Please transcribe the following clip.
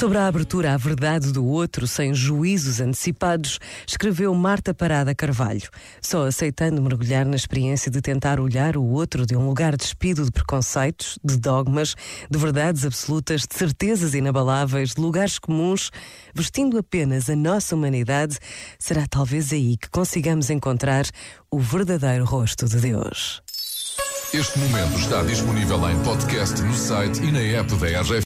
Sobre a abertura à verdade do outro sem juízos antecipados, escreveu Marta Parada Carvalho, só aceitando mergulhar na experiência de tentar olhar o outro de um lugar despido de preconceitos, de dogmas, de verdades absolutas, de certezas inabaláveis, de lugares comuns, vestindo apenas a nossa humanidade, será talvez aí que consigamos encontrar o verdadeiro rosto de Deus. Este momento está disponível em podcast no site e na app da RGF.